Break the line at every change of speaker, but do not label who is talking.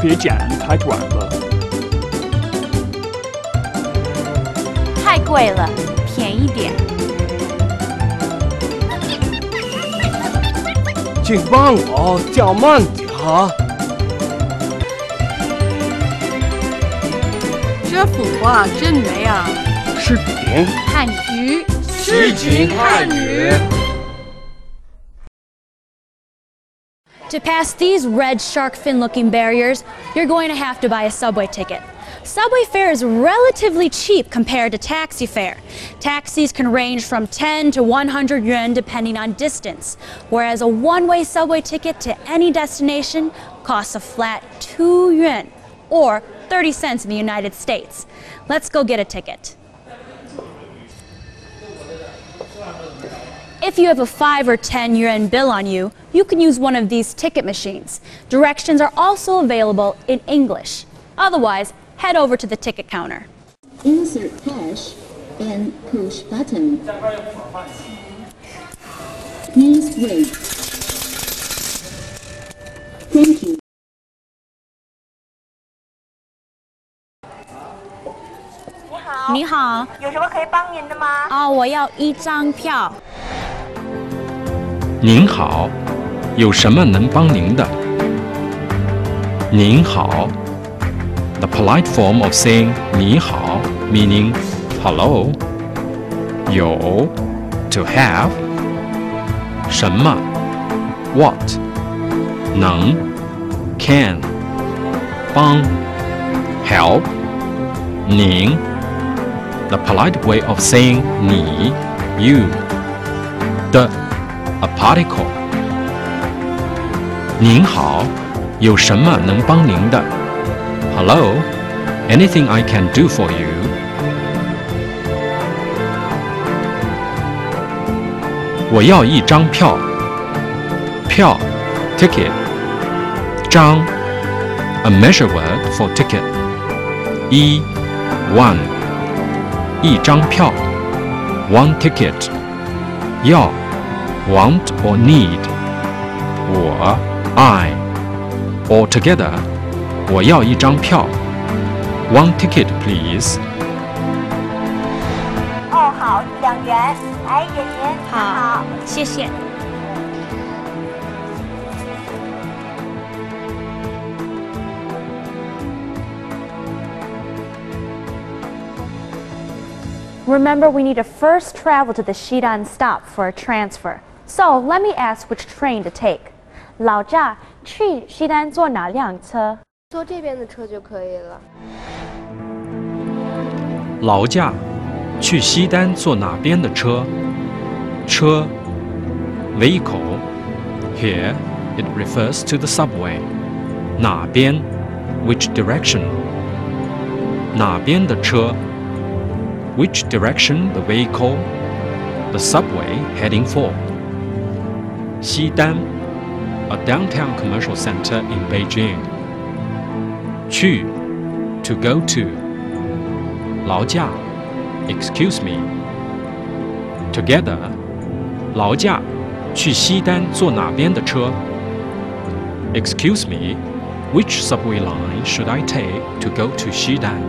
别讲太短了。
太贵了，便宜点。
请帮我叫慢点哈。
这幅画真美啊！
视频
汉语
诗情汉语。
To pass these red shark fin looking barriers, you're going to have to buy a subway ticket. Subway fare is relatively cheap compared to taxi fare. Taxis can range from 10 to 100 yuan depending on distance, whereas a one way subway ticket to any destination costs a flat 2 yuan, or 30 cents in the United States. Let's go get a ticket. If you have a 5 or 10 yuan bill on you, you can use one of these ticket machines. Directions are also available in English. Otherwise, head over to the ticket counter.
Insert cash and push button. Please wait. Thank you.
你好，
有什么可以帮您的吗？
啊，我要一张票。
您好，有什么能帮您的？您好，the polite form of saying 你好 meaning hello。有，to have。什么？what。能，can。帮，help。您，the polite way of saying 你，you。的。 a particle。您好，有什么能帮您的？Hello, anything I can do for you? 我要一张票。票，ticket。张，a measure word for ticket。一，one。一张票，one ticket。要。 want or need, or I, or together, 我要一张票，one ticket
Remember, we need to first travel to the Xidan stop for a transfer. So let me ask which train to take. 老家去西单坐哪辆车？
坐这边的车就可以了。
劳驾去西单坐哪边的车？车 vehicle here it refers to the subway 哪边 which direction 哪边的车 which direction the vehicle the subway heading for 西单 a downtown commercial center in Beijing 去 to go to 劳驾 excuse me together 劳驾去西单坐哪边的车 excuse me which subway line should I take to go to Xidan